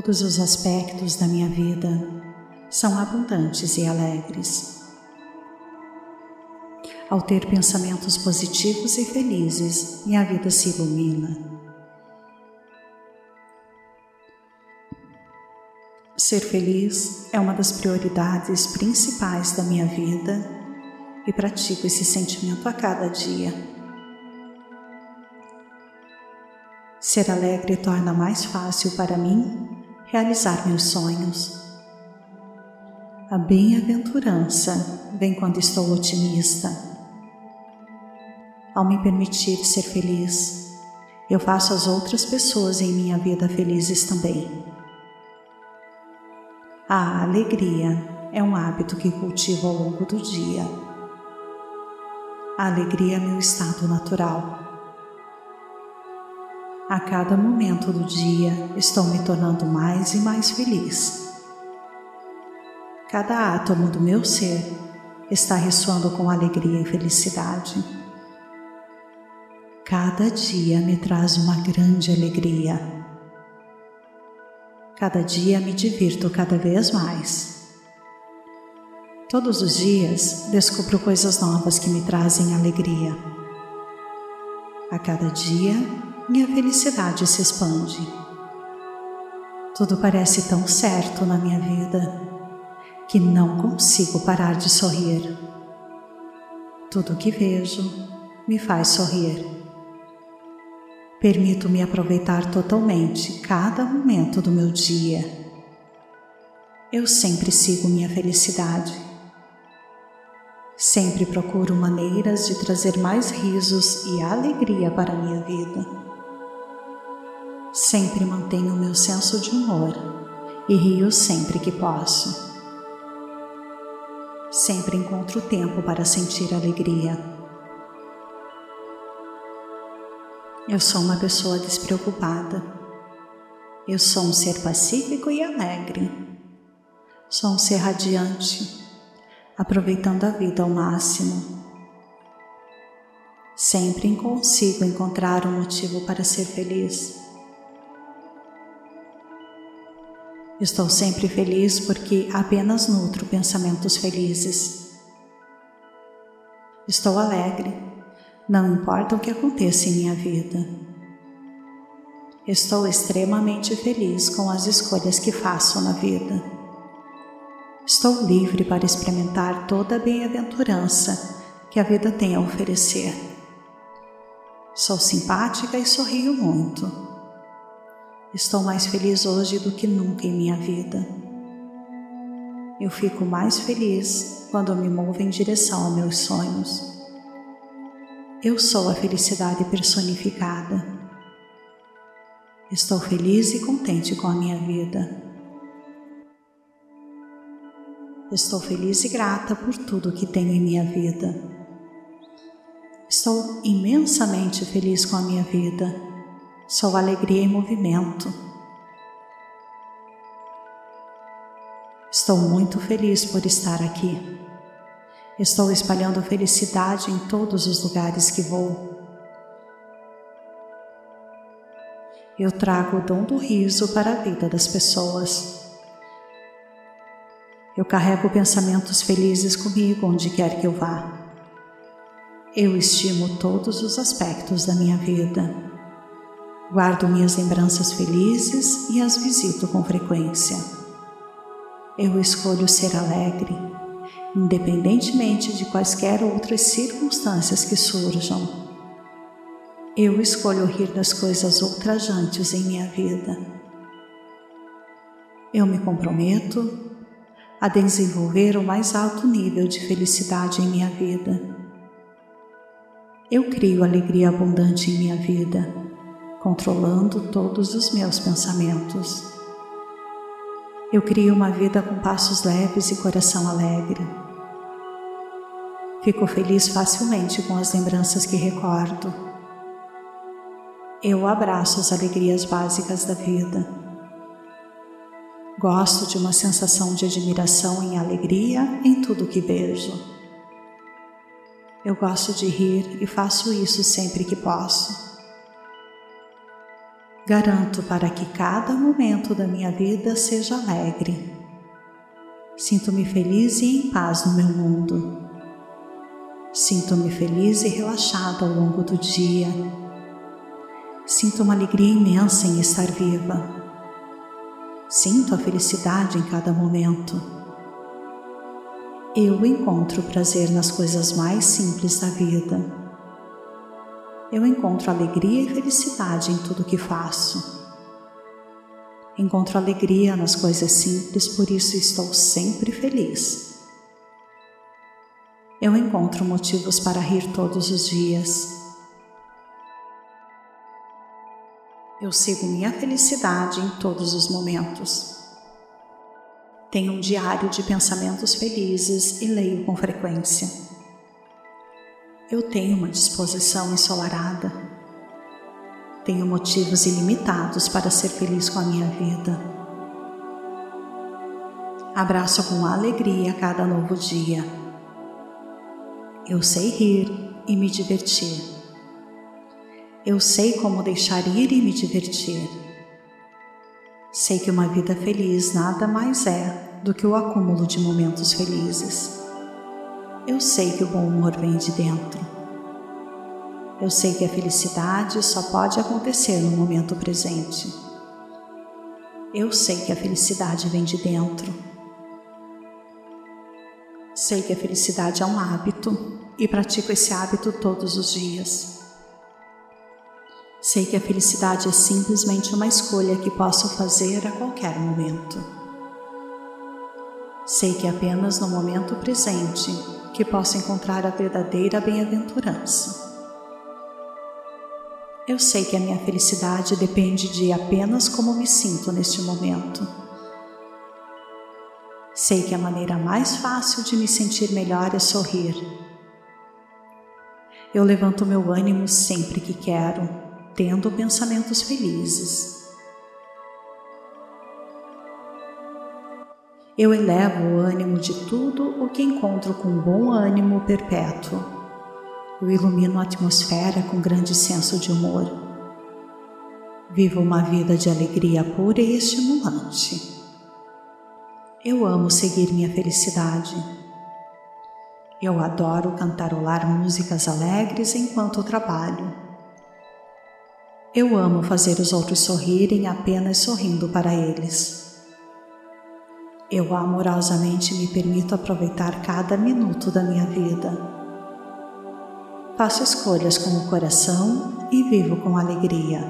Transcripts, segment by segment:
Todos os aspectos da minha vida são abundantes e alegres. Ao ter pensamentos positivos e felizes, minha vida se ilumina. Ser feliz é uma das prioridades principais da minha vida e pratico esse sentimento a cada dia. Ser alegre torna mais fácil para mim realizar meus sonhos. A bem-aventurança vem quando estou otimista. Ao me permitir ser feliz, eu faço as outras pessoas em minha vida felizes também. A alegria é um hábito que cultivo ao longo do dia. A alegria é meu estado natural. A cada momento do dia estou me tornando mais e mais feliz. Cada átomo do meu ser está ressoando com alegria e felicidade. Cada dia me traz uma grande alegria. Cada dia me divirto cada vez mais. Todos os dias descubro coisas novas que me trazem alegria. A cada dia minha felicidade se expande. Tudo parece tão certo na minha vida que não consigo parar de sorrir. Tudo que vejo me faz sorrir. Permito-me aproveitar totalmente cada momento do meu dia. Eu sempre sigo minha felicidade. Sempre procuro maneiras de trazer mais risos e alegria para a minha vida. Sempre mantenho meu senso de humor e rio sempre que posso. Sempre encontro tempo para sentir alegria. Eu sou uma pessoa despreocupada. Eu sou um ser pacífico e alegre. Sou um ser radiante, aproveitando a vida ao máximo. Sempre consigo encontrar um motivo para ser feliz. Estou sempre feliz porque apenas nutro pensamentos felizes. Estou alegre, não importa o que aconteça em minha vida. Estou extremamente feliz com as escolhas que faço na vida. Estou livre para experimentar toda a bem-aventurança que a vida tem a oferecer. Sou simpática e sorrio muito. Estou mais feliz hoje do que nunca em minha vida. Eu fico mais feliz quando me movo em direção aos meus sonhos. Eu sou a felicidade personificada. Estou feliz e contente com a minha vida. Estou feliz e grata por tudo que tenho em minha vida. Estou imensamente feliz com a minha vida Sou alegria em movimento. Estou muito feliz por estar aqui. Estou espalhando felicidade em todos os lugares que vou. Eu trago o dom do riso para a vida das pessoas. Eu carrego pensamentos felizes comigo onde quer que eu vá. Eu estimo todos os aspectos da minha vida. Guardo minhas lembranças felizes e as visito com frequência. Eu escolho ser alegre, independentemente de quaisquer outras circunstâncias que surjam. Eu escolho rir das coisas ultrajantes em minha vida. Eu me comprometo a desenvolver o mais alto nível de felicidade em minha vida. Eu crio alegria abundante em minha vida controlando todos os meus pensamentos. Eu crio uma vida com passos leves e coração alegre. Fico feliz facilmente com as lembranças que recordo. Eu abraço as alegrias básicas da vida. Gosto de uma sensação de admiração e alegria em tudo que vejo. Eu gosto de rir e faço isso sempre que posso. Garanto para que cada momento da minha vida seja alegre. Sinto-me feliz e em paz no meu mundo. Sinto-me feliz e relaxado ao longo do dia. Sinto uma alegria imensa em estar viva. Sinto a felicidade em cada momento. Eu encontro prazer nas coisas mais simples da vida eu encontro alegria e felicidade em tudo que faço. Encontro alegria nas coisas simples, por isso estou sempre feliz. Eu encontro motivos para rir todos os dias. Eu sigo minha felicidade em todos os momentos. Tenho um diário de pensamentos felizes e leio com frequência. Eu tenho uma disposição ensolarada. Tenho motivos ilimitados para ser feliz com a minha vida. Abraço com alegria cada novo dia. Eu sei rir e me divertir. Eu sei como deixar ir e me divertir. Sei que uma vida feliz nada mais é do que o acúmulo de momentos felizes. Eu sei que o bom humor vem de dentro. Eu sei que a felicidade só pode acontecer no momento presente. Eu sei que a felicidade vem de dentro. Sei que a felicidade é um hábito e pratico esse hábito todos os dias. Sei que a felicidade é simplesmente uma escolha que posso fazer a qualquer momento. Sei que apenas no momento presente que possa encontrar a verdadeira bem-aventurança. Eu sei que a minha felicidade depende de apenas como me sinto neste momento. Sei que a maneira mais fácil de me sentir melhor é sorrir. Eu levanto meu ânimo sempre que quero, tendo pensamentos felizes. Eu elevo o ânimo de tudo o que encontro com bom ânimo perpétuo. Eu ilumino a atmosfera com grande senso de humor. Vivo uma vida de alegria pura e estimulante. Eu amo seguir minha felicidade. Eu adoro cantarolar músicas alegres enquanto trabalho. Eu amo fazer os outros sorrirem apenas sorrindo para eles. Eu amorosamente me permito aproveitar cada minuto da minha vida. Faço escolhas com o coração e vivo com alegria.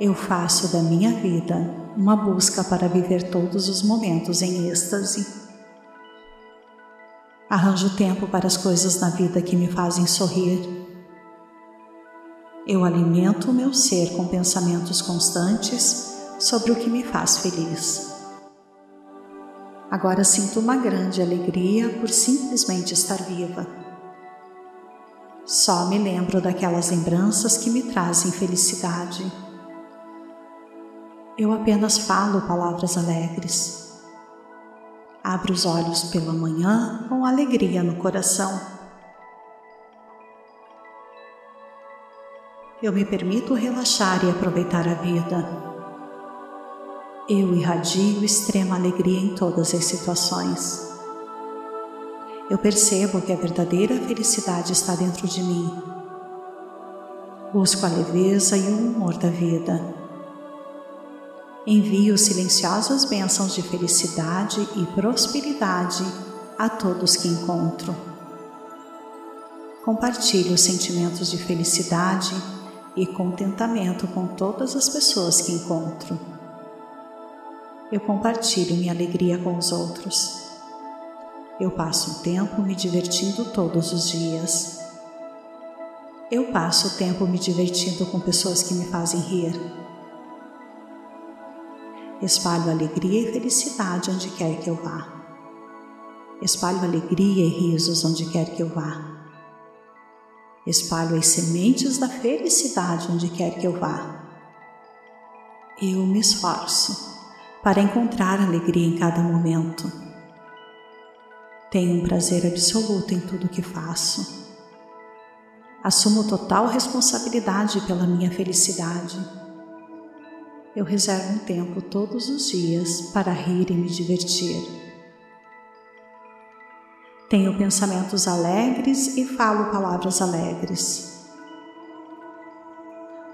Eu faço da minha vida uma busca para viver todos os momentos em êxtase. Arranjo tempo para as coisas na vida que me fazem sorrir. Eu alimento o meu ser com pensamentos constantes sobre o que me faz feliz. Agora sinto uma grande alegria por simplesmente estar viva. Só me lembro daquelas lembranças que me trazem felicidade. Eu apenas falo palavras alegres. Abro os olhos pela manhã com alegria no coração. Eu me permito relaxar e aproveitar a vida. Eu irradio extrema alegria em todas as situações. Eu percebo que a verdadeira felicidade está dentro de mim. Busco a leveza e o humor da vida. Envio silenciosas bênçãos de felicidade e prosperidade a todos que encontro. Compartilho sentimentos de felicidade e contentamento com todas as pessoas que encontro eu compartilho minha alegria com os outros. Eu passo o tempo me divertindo todos os dias. Eu passo o tempo me divertindo com pessoas que me fazem rir. Espalho alegria e felicidade onde quer que eu vá. Espalho alegria e risos onde quer que eu vá. Espalho as sementes da felicidade onde quer que eu vá. Eu me esforço para encontrar alegria em cada momento. Tenho um prazer absoluto em tudo que faço. Assumo total responsabilidade pela minha felicidade. Eu reservo um tempo todos os dias para rir e me divertir. Tenho pensamentos alegres e falo palavras alegres.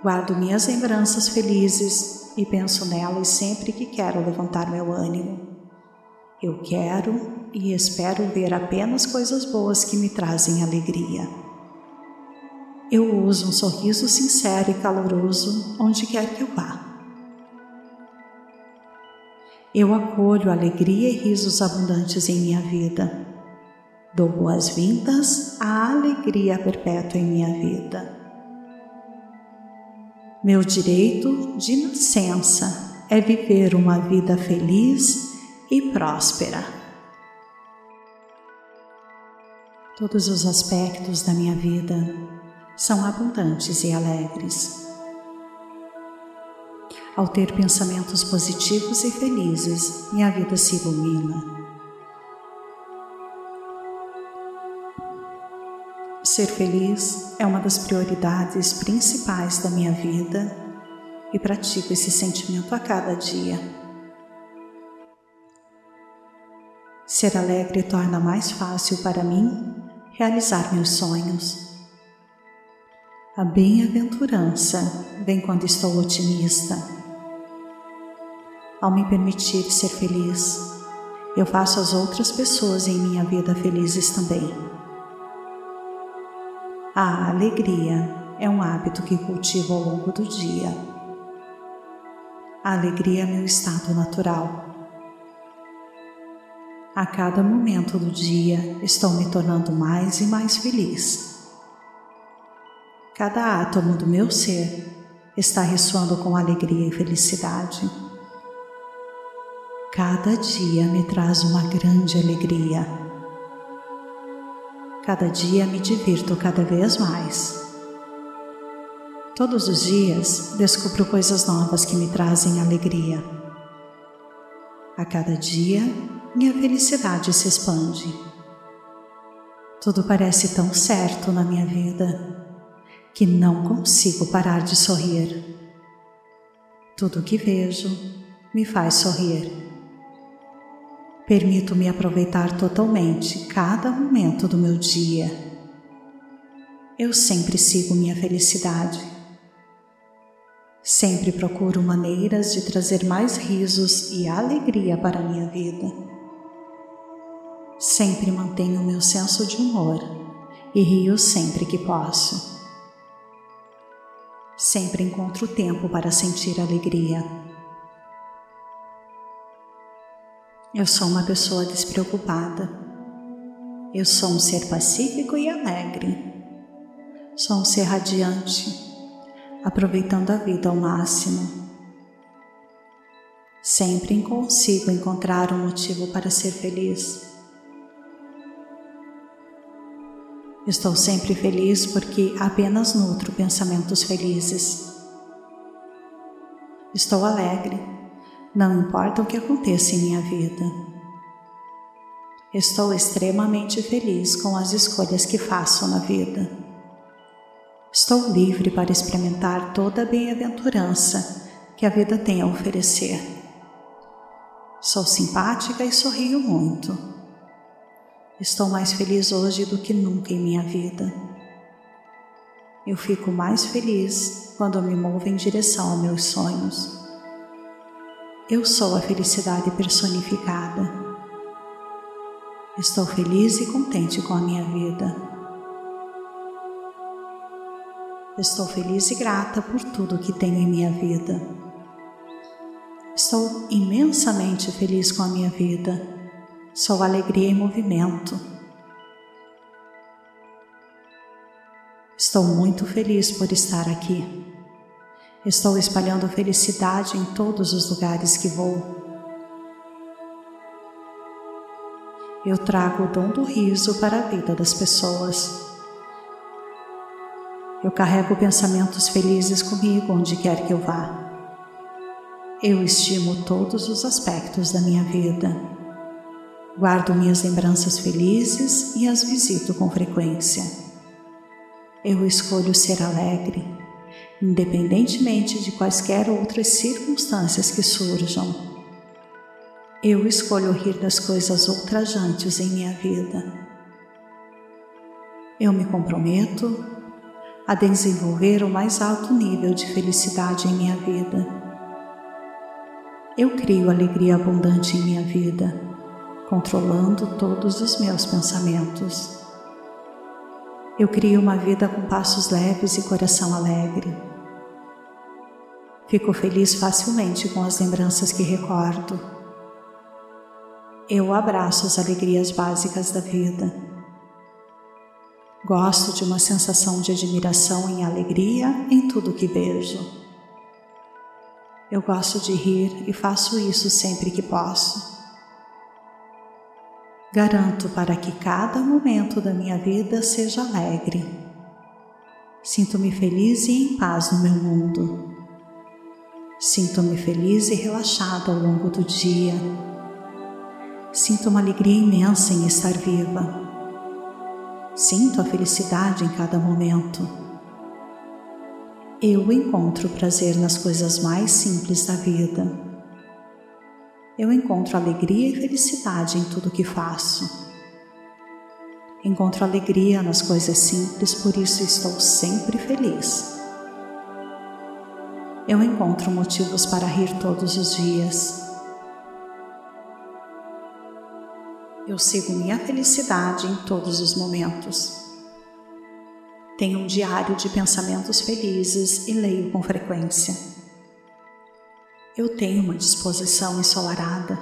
Guardo minhas lembranças felizes e penso nelas sempre que quero levantar meu ânimo. Eu quero e espero ver apenas coisas boas que me trazem alegria. Eu uso um sorriso sincero e caloroso onde quer que eu vá. Eu acolho alegria e risos abundantes em minha vida. Dou boas-vindas à alegria perpétua em minha vida. Meu direito de nascença é viver uma vida feliz e próspera. Todos os aspectos da minha vida são abundantes e alegres. Ao ter pensamentos positivos e felizes, minha vida se ilumina. Ser feliz é uma das prioridades principais da minha vida e pratico esse sentimento a cada dia. Ser alegre torna mais fácil para mim realizar meus sonhos. A bem-aventurança vem quando estou otimista. Ao me permitir ser feliz, eu faço as outras pessoas em minha vida felizes também. A alegria é um hábito que cultivo ao longo do dia. A alegria é meu estado natural. A cada momento do dia estou me tornando mais e mais feliz. Cada átomo do meu ser está ressoando com alegria e felicidade. Cada dia me traz uma grande alegria. Cada dia me divirto cada vez mais. Todos os dias descubro coisas novas que me trazem alegria. A cada dia, minha felicidade se expande. Tudo parece tão certo na minha vida que não consigo parar de sorrir. Tudo que vejo me faz sorrir. Permito-me aproveitar totalmente cada momento do meu dia. Eu sempre sigo minha felicidade. Sempre procuro maneiras de trazer mais risos e alegria para a minha vida. Sempre mantenho meu senso de humor e rio sempre que posso. Sempre encontro tempo para sentir alegria. Eu sou uma pessoa despreocupada. Eu sou um ser pacífico e alegre. Sou um ser radiante, aproveitando a vida ao máximo. Sempre consigo encontrar um motivo para ser feliz. Estou sempre feliz porque apenas nutro pensamentos felizes. Estou alegre não importa o que aconteça em minha vida. Estou extremamente feliz com as escolhas que faço na vida. Estou livre para experimentar toda a bem-aventurança que a vida tem a oferecer. Sou simpática e sorrio muito. Estou mais feliz hoje do que nunca em minha vida. Eu fico mais feliz quando me movo em direção aos meus sonhos. Eu sou a felicidade personificada. Estou feliz e contente com a minha vida. Estou feliz e grata por tudo que tenho em minha vida. Estou imensamente feliz com a minha vida. Sou alegria em movimento. Estou muito feliz por estar aqui. Estou espalhando felicidade em todos os lugares que vou. Eu trago o dom do riso para a vida das pessoas. Eu carrego pensamentos felizes comigo onde quer que eu vá. Eu estimo todos os aspectos da minha vida. Guardo minhas lembranças felizes e as visito com frequência. Eu escolho ser alegre, independentemente de quaisquer outras circunstâncias que surjam. Eu escolho rir das coisas ultrajantes em minha vida. Eu me comprometo a desenvolver o mais alto nível de felicidade em minha vida. Eu crio alegria abundante em minha vida, controlando todos os meus pensamentos. Eu crio uma vida com passos leves e coração alegre. Fico feliz facilmente com as lembranças que recordo. Eu abraço as alegrias básicas da vida. Gosto de uma sensação de admiração e alegria em tudo que vejo. Eu gosto de rir e faço isso sempre que posso. Garanto para que cada momento da minha vida seja alegre. Sinto-me feliz e em paz no meu mundo. Sinto-me feliz e relaxado ao longo do dia. Sinto uma alegria imensa em estar viva. Sinto a felicidade em cada momento. Eu encontro prazer nas coisas mais simples da vida eu encontro alegria e felicidade em tudo que faço. Encontro alegria nas coisas simples, por isso estou sempre feliz. Eu encontro motivos para rir todos os dias. Eu sigo minha felicidade em todos os momentos. Tenho um diário de pensamentos felizes e leio com frequência. Eu tenho uma disposição ensolarada.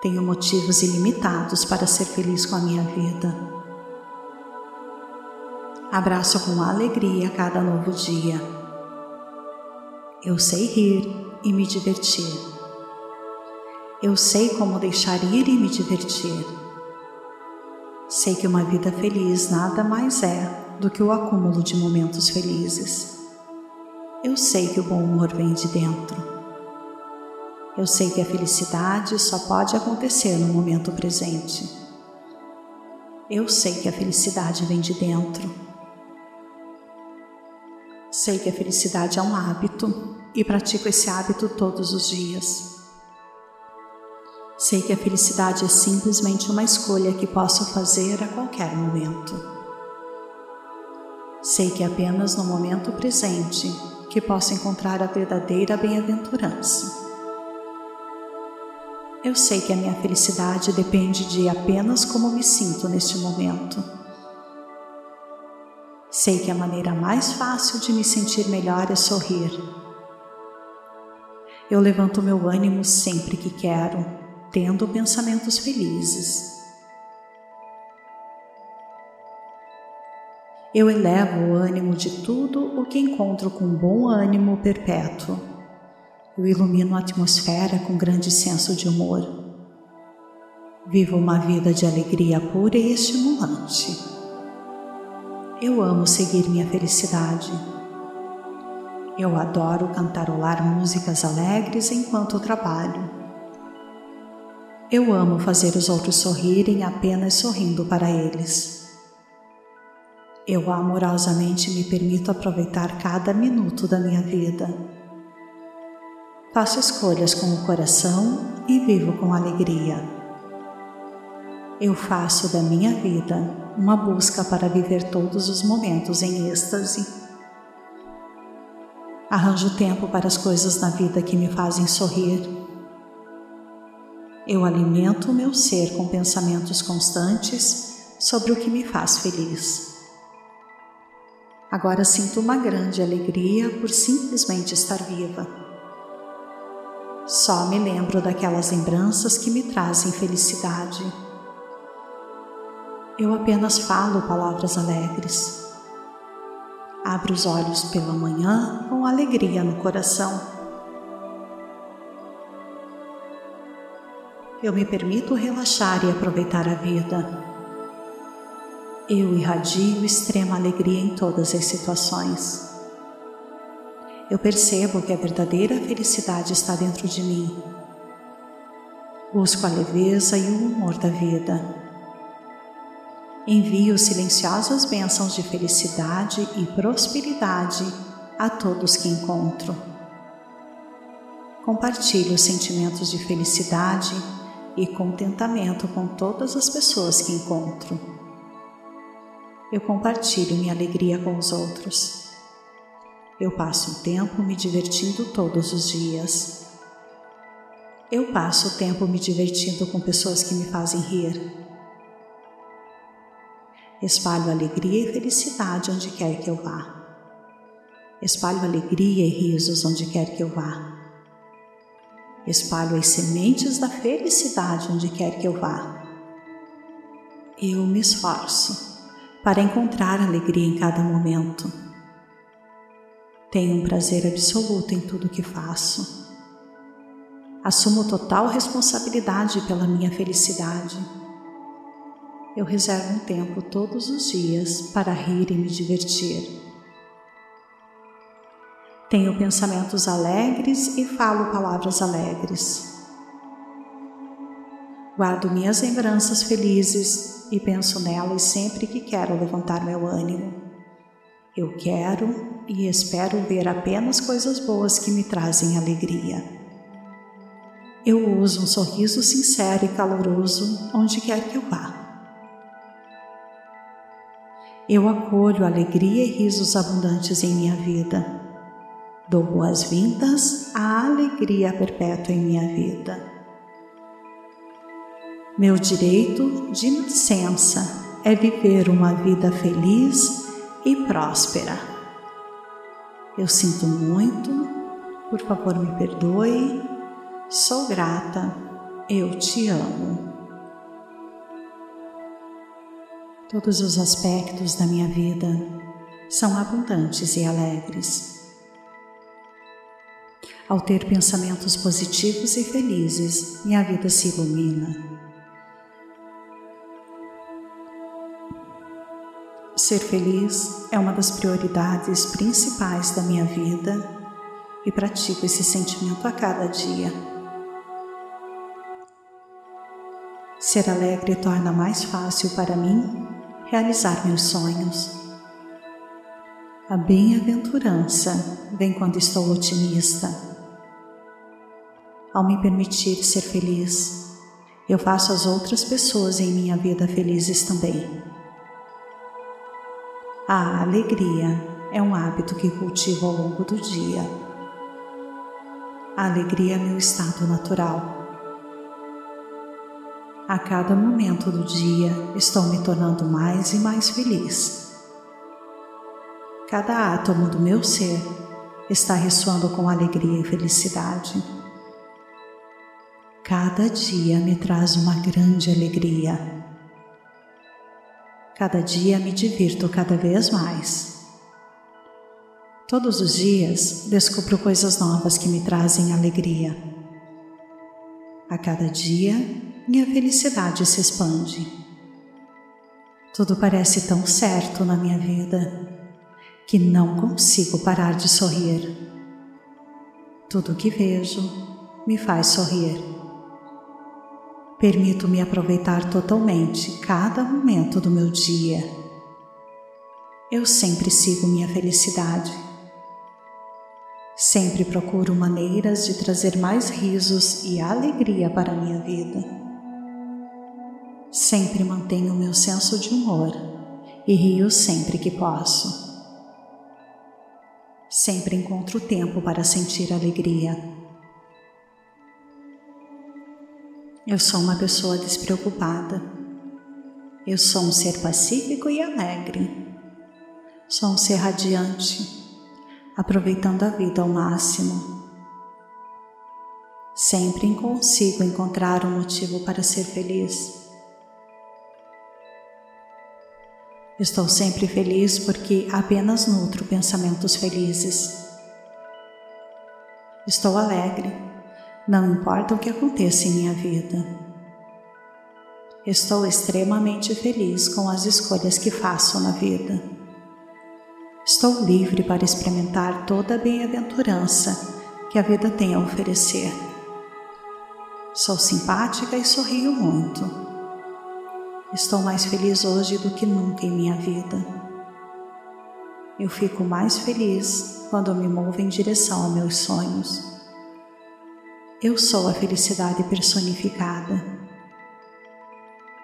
Tenho motivos ilimitados para ser feliz com a minha vida. Abraço com alegria cada novo dia. Eu sei rir e me divertir. Eu sei como deixar ir e me divertir. Sei que uma vida feliz nada mais é do que o acúmulo de momentos felizes. Eu sei que o bom humor vem de dentro. Eu sei que a felicidade só pode acontecer no momento presente. Eu sei que a felicidade vem de dentro. Sei que a felicidade é um hábito e pratico esse hábito todos os dias. Sei que a felicidade é simplesmente uma escolha que posso fazer a qualquer momento. Sei que apenas no momento presente que possa encontrar a verdadeira bem-aventurança. Eu sei que a minha felicidade depende de apenas como me sinto neste momento. Sei que a maneira mais fácil de me sentir melhor é sorrir. Eu levanto meu ânimo sempre que quero, tendo pensamentos felizes. Eu elevo o ânimo de tudo o que encontro com bom ânimo perpétuo. Eu ilumino a atmosfera com grande senso de humor. Vivo uma vida de alegria pura e estimulante. Eu amo seguir minha felicidade. Eu adoro cantarolar músicas alegres enquanto trabalho. Eu amo fazer os outros sorrirem apenas sorrindo para eles. Eu amorosamente me permito aproveitar cada minuto da minha vida. Faço escolhas com o coração e vivo com alegria. Eu faço da minha vida uma busca para viver todos os momentos em êxtase. Arranjo tempo para as coisas na vida que me fazem sorrir. Eu alimento o meu ser com pensamentos constantes sobre o que me faz feliz. Agora sinto uma grande alegria por simplesmente estar viva. Só me lembro daquelas lembranças que me trazem felicidade. Eu apenas falo palavras alegres. Abro os olhos pela manhã com alegria no coração. Eu me permito relaxar e aproveitar a vida eu irradio extrema alegria em todas as situações. Eu percebo que a verdadeira felicidade está dentro de mim. Busco a leveza e o humor da vida. Envio silenciosas bênçãos de felicidade e prosperidade a todos que encontro. Compartilho sentimentos de felicidade e contentamento com todas as pessoas que encontro. Eu compartilho minha alegria com os outros. Eu passo o tempo me divertindo todos os dias. Eu passo o tempo me divertindo com pessoas que me fazem rir. Espalho alegria e felicidade onde quer que eu vá. Espalho alegria e risos onde quer que eu vá. Espalho as sementes da felicidade onde quer que eu vá. Eu me esforço para encontrar alegria em cada momento tenho um prazer absoluto em tudo que faço. Assumo total responsabilidade pela minha felicidade. Eu reservo um tempo todos os dias para rir e me divertir. Tenho pensamentos alegres e falo palavras alegres. Guardo minhas lembranças felizes e penso nelas sempre que quero levantar meu ânimo. Eu quero e espero ver apenas coisas boas que me trazem alegria. Eu uso um sorriso sincero e caloroso onde quer que eu vá. Eu acolho alegria e risos abundantes em minha vida. Dou boas-vindas à alegria perpétua em minha vida. Meu direito de nascença é viver uma vida feliz e próspera. Eu sinto muito, por favor me perdoe, sou grata, eu te amo. Todos os aspectos da minha vida são abundantes e alegres. Ao ter pensamentos positivos e felizes, minha vida se ilumina. Ser feliz é uma das prioridades principais da minha vida e pratico esse sentimento a cada dia. Ser alegre torna mais fácil para mim realizar meus sonhos. A bem-aventurança vem quando estou otimista. Ao me permitir ser feliz, eu faço as outras pessoas em minha vida felizes também. A alegria é um hábito que cultivo ao longo do dia. A alegria é meu estado natural. A cada momento do dia estou me tornando mais e mais feliz. Cada átomo do meu ser está ressoando com alegria e felicidade. Cada dia me traz uma grande alegria Cada dia me divirto cada vez mais. Todos os dias descubro coisas novas que me trazem alegria. A cada dia, minha felicidade se expande. Tudo parece tão certo na minha vida que não consigo parar de sorrir. Tudo que vejo me faz sorrir. Permito-me aproveitar totalmente cada momento do meu dia. Eu sempre sigo minha felicidade. Sempre procuro maneiras de trazer mais risos e alegria para a minha vida. Sempre mantenho meu senso de humor e rio sempre que posso. Sempre encontro tempo para sentir alegria. Eu sou uma pessoa despreocupada. Eu sou um ser pacífico e alegre. Sou um ser radiante, aproveitando a vida ao máximo. Sempre consigo encontrar um motivo para ser feliz. Estou sempre feliz porque apenas nutro pensamentos felizes. Estou alegre não importa o que aconteça em minha vida. Estou extremamente feliz com as escolhas que faço na vida. Estou livre para experimentar toda a bem-aventurança que a vida tem a oferecer. Sou simpática e sorrio muito. Estou mais feliz hoje do que nunca em minha vida. Eu fico mais feliz quando me movo em direção a meus sonhos. Eu sou a felicidade personificada.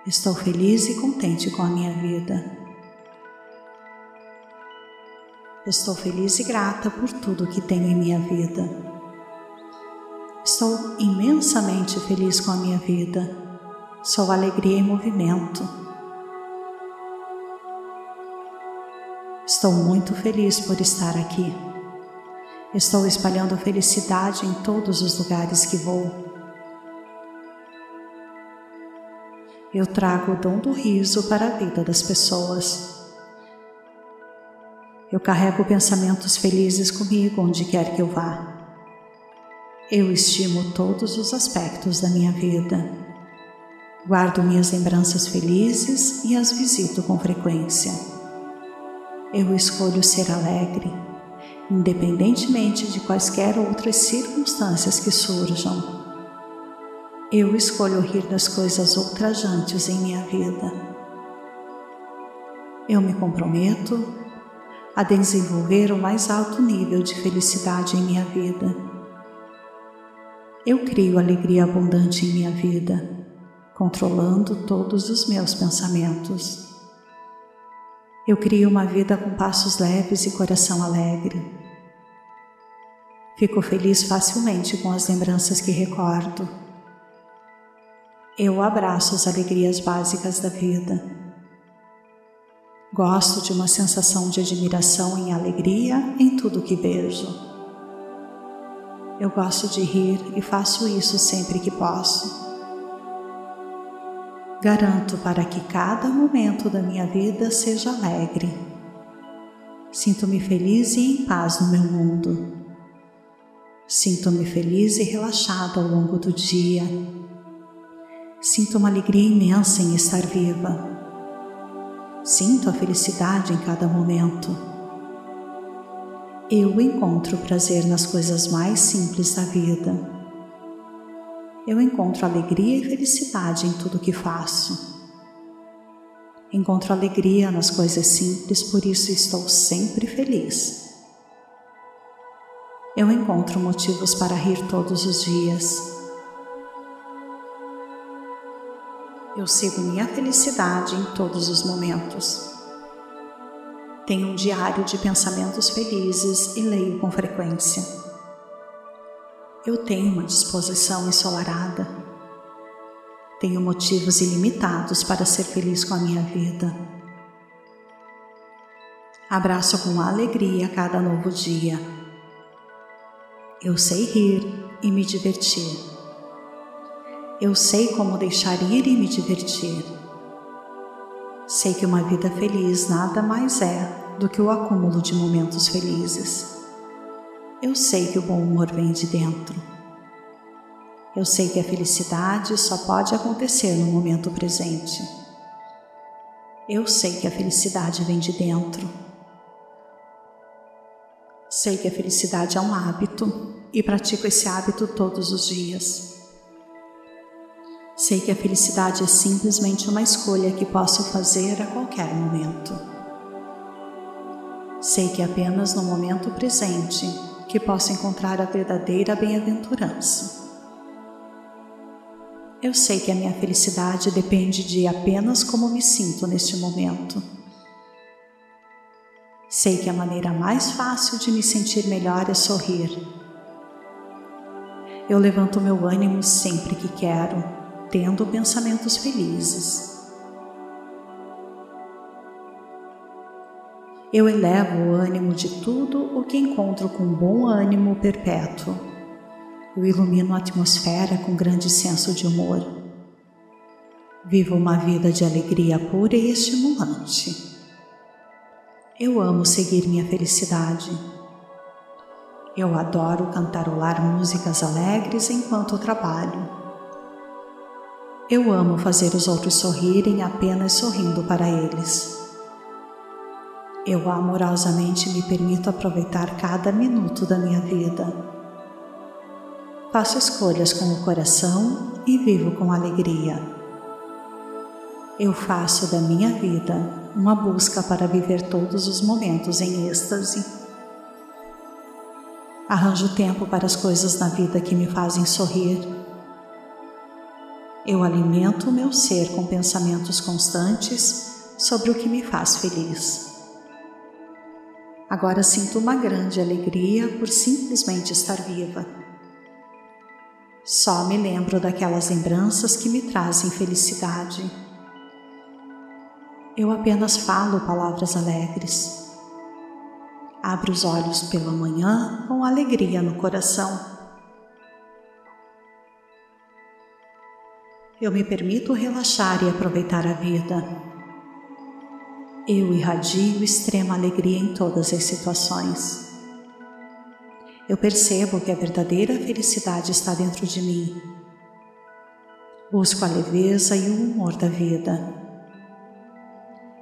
Estou feliz e contente com a minha vida. Estou feliz e grata por tudo que tenho em minha vida. Estou imensamente feliz com a minha vida. Sou alegria em movimento. Estou muito feliz por estar aqui. Estou espalhando felicidade em todos os lugares que vou. Eu trago o dom do riso para a vida das pessoas. Eu carrego pensamentos felizes comigo onde quer que eu vá. Eu estimo todos os aspectos da minha vida. Guardo minhas lembranças felizes e as visito com frequência. Eu escolho ser alegre, independentemente de quaisquer outras circunstâncias que surjam. Eu escolho rir das coisas ultrajantes em minha vida. Eu me comprometo a desenvolver o mais alto nível de felicidade em minha vida. Eu crio alegria abundante em minha vida, controlando todos os meus pensamentos. Eu crio uma vida com passos leves e coração alegre. Fico feliz facilmente com as lembranças que recordo. Eu abraço as alegrias básicas da vida Gosto de uma sensação de admiração e alegria em tudo que vejo. Eu gosto de rir e faço isso sempre que posso. Garanto para que cada momento da minha vida seja alegre. Sinto-me feliz e em paz no meu mundo. Sinto-me feliz e relaxada ao longo do dia. Sinto uma alegria imensa em estar viva. Sinto a felicidade em cada momento. Eu encontro prazer nas coisas mais simples da vida. Eu encontro alegria e felicidade em tudo que faço. Encontro alegria nas coisas simples, por isso estou sempre feliz. Eu encontro motivos para rir todos os dias. Eu sigo minha felicidade em todos os momentos. Tenho um diário de pensamentos felizes e leio com frequência. Eu tenho uma disposição ensolarada. Tenho motivos ilimitados para ser feliz com a minha vida. Abraço com alegria cada novo dia. Eu sei rir e me divertir. Eu sei como deixar ir e me divertir. Sei que uma vida feliz nada mais é do que o acúmulo de momentos felizes. Eu sei que o bom humor vem de dentro. Eu sei que a felicidade só pode acontecer no momento presente. Eu sei que a felicidade vem de dentro. Sei que a felicidade é um hábito e pratico esse hábito todos os dias. Sei que a felicidade é simplesmente uma escolha que posso fazer a qualquer momento. Sei que apenas no momento presente que posso encontrar a verdadeira bem-aventurança. Eu sei que a minha felicidade depende de apenas como me sinto neste momento. Sei que a maneira mais fácil de me sentir melhor é sorrir. Eu levanto meu ânimo sempre que quero tendo pensamentos felizes. Eu elevo o ânimo de tudo o que encontro com bom ânimo perpétuo. Eu ilumino a atmosfera com grande senso de humor. Vivo uma vida de alegria pura e estimulante. Eu amo seguir minha felicidade. Eu adoro cantarolar músicas alegres enquanto trabalho. Eu amo fazer os outros sorrirem apenas sorrindo para eles. Eu amorosamente me permito aproveitar cada minuto da minha vida. Faço escolhas com o coração e vivo com alegria. Eu faço da minha vida uma busca para viver todos os momentos em êxtase. Arranjo tempo para as coisas na vida que me fazem sorrir. Eu alimento o meu ser com pensamentos constantes sobre o que me faz feliz. Agora sinto uma grande alegria por simplesmente estar viva. Só me lembro daquelas lembranças que me trazem felicidade. Eu apenas falo palavras alegres. Abro os olhos pela manhã com alegria no coração. Eu me permito relaxar e aproveitar a vida. Eu irradio extrema alegria em todas as situações. Eu percebo que a verdadeira felicidade está dentro de mim. Busco a leveza e o humor da vida.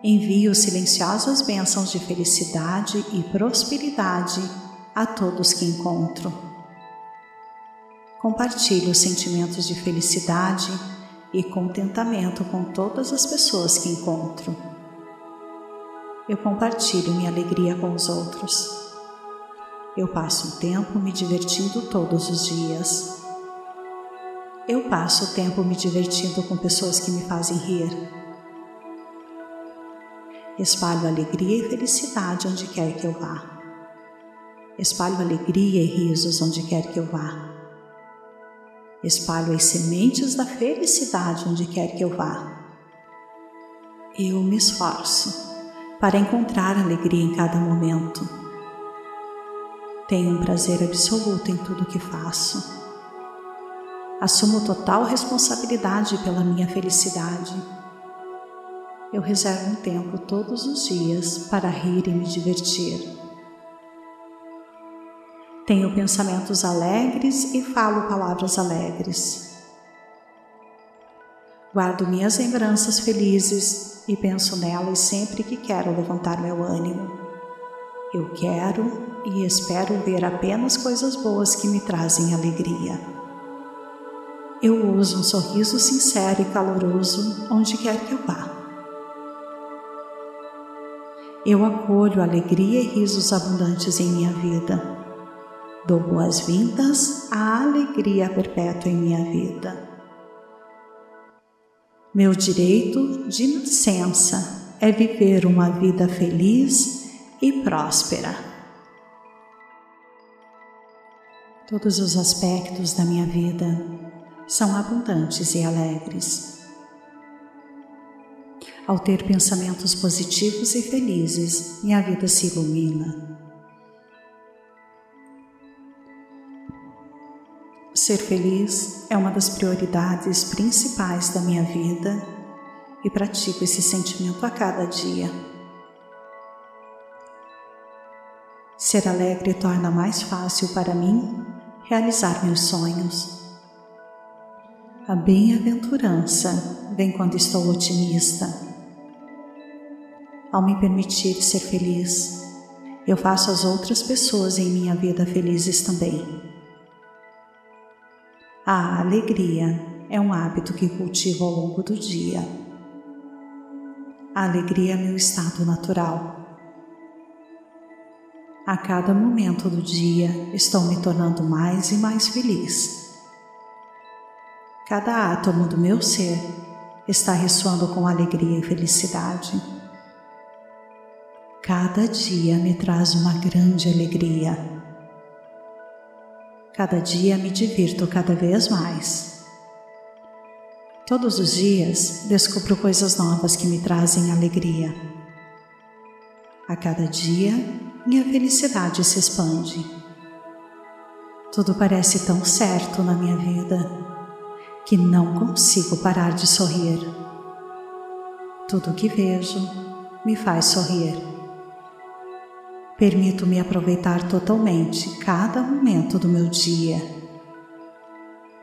Envio silenciosas bênçãos de felicidade e prosperidade a todos que encontro. Compartilho sentimentos de felicidade e contentamento com todas as pessoas que encontro. Eu compartilho minha alegria com os outros. Eu passo o tempo me divertindo todos os dias. Eu passo o tempo me divertindo com pessoas que me fazem rir. Espalho alegria e felicidade onde quer que eu vá. Espalho alegria e risos onde quer que eu vá. Espalho as sementes da felicidade onde quer que eu vá. Eu me esforço para encontrar alegria em cada momento tenho um prazer absoluto em tudo que faço. Assumo total responsabilidade pela minha felicidade. Eu reservo um tempo todos os dias para rir e me divertir. Tenho pensamentos alegres e falo palavras alegres. Guardo minhas lembranças felizes e penso nelas sempre que quero levantar meu ânimo. Eu quero e espero ver apenas coisas boas que me trazem alegria. Eu uso um sorriso sincero e caloroso onde quer que eu vá. Eu acolho alegria e risos abundantes em minha vida. Dou boas-vindas à alegria perpétua em minha vida. Meu direito de nascença é viver uma vida feliz e próspera. Todos os aspectos da minha vida são abundantes e alegres. Ao ter pensamentos positivos e felizes, minha vida se ilumina. Ser feliz é uma das prioridades principais da minha vida e pratico esse sentimento a cada dia. Ser alegre torna mais fácil para mim realizar meus sonhos. A bem-aventurança vem quando estou otimista. Ao me permitir ser feliz, eu faço as outras pessoas em minha vida felizes também. A alegria é um hábito que cultivo ao longo do dia. A alegria é meu estado natural. A cada momento do dia estou me tornando mais e mais feliz. Cada átomo do meu ser está ressoando com alegria e felicidade. Cada dia me traz uma grande alegria. Cada dia me divirto cada vez mais. Todos os dias descubro coisas novas que me trazem alegria. A cada dia minha felicidade se expande. Tudo parece tão certo na minha vida que não consigo parar de sorrir. Tudo o que vejo me faz sorrir. Permito-me aproveitar totalmente cada momento do meu dia.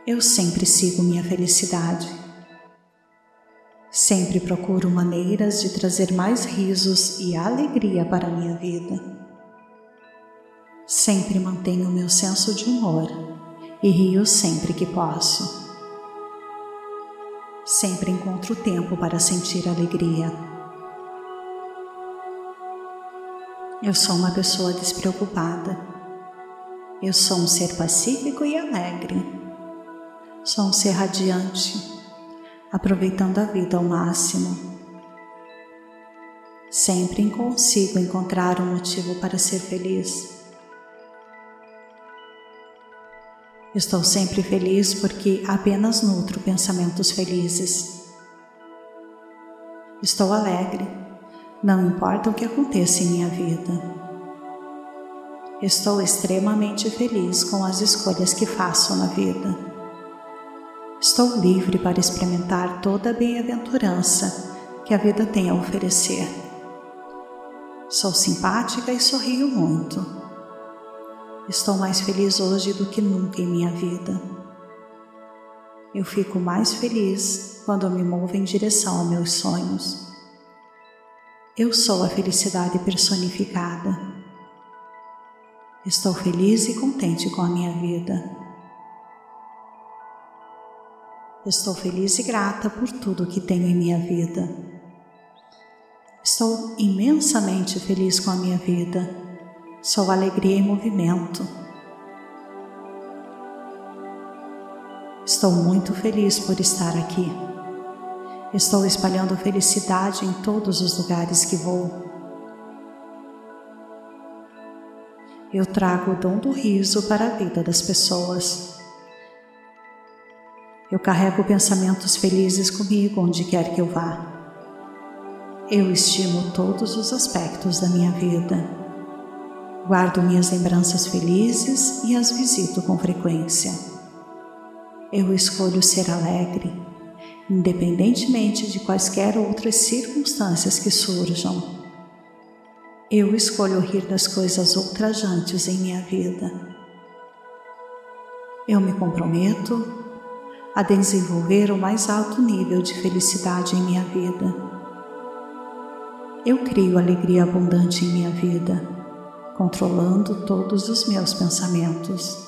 Eu sempre sigo minha felicidade. Sempre procuro maneiras de trazer mais risos e alegria para a minha vida. Sempre mantenho meu senso de humor e rio sempre que posso. Sempre encontro tempo para sentir alegria. Eu sou uma pessoa despreocupada. Eu sou um ser pacífico e alegre. Sou um ser radiante, aproveitando a vida ao máximo. Sempre consigo encontrar um motivo para ser feliz. Estou sempre feliz porque apenas nutro pensamentos felizes. Estou alegre, não importa o que aconteça em minha vida. Estou extremamente feliz com as escolhas que faço na vida. Estou livre para experimentar toda a bem-aventurança que a vida tem a oferecer. Sou simpática e sorrio muito. Estou mais feliz hoje do que nunca em minha vida. Eu fico mais feliz quando me movo em direção aos meus sonhos. Eu sou a felicidade personificada. Estou feliz e contente com a minha vida. Estou feliz e grata por tudo que tenho em minha vida. Estou imensamente feliz com a minha vida Sou alegria em movimento. Estou muito feliz por estar aqui. Estou espalhando felicidade em todos os lugares que vou. Eu trago o dom do riso para a vida das pessoas. Eu carrego pensamentos felizes comigo onde quer que eu vá. Eu estimo todos os aspectos da minha vida. Guardo minhas lembranças felizes e as visito com frequência. Eu escolho ser alegre, independentemente de quaisquer outras circunstâncias que surjam. Eu escolho rir das coisas ultrajantes em minha vida. Eu me comprometo a desenvolver o mais alto nível de felicidade em minha vida. Eu crio alegria abundante em minha vida controlando todos os meus pensamentos.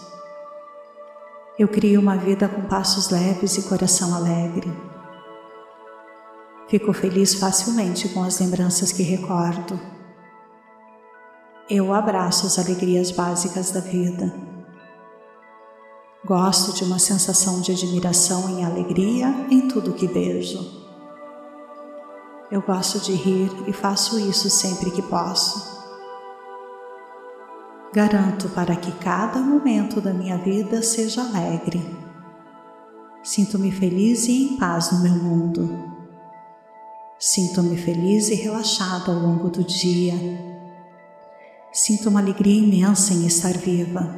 Eu crio uma vida com passos leves e coração alegre. Fico feliz facilmente com as lembranças que recordo. Eu abraço as alegrias básicas da vida. Gosto de uma sensação de admiração e alegria em tudo que vejo. Eu gosto de rir e faço isso sempre que posso. Garanto para que cada momento da minha vida seja alegre. Sinto-me feliz e em paz no meu mundo. Sinto-me feliz e relaxado ao longo do dia. Sinto uma alegria imensa em estar viva.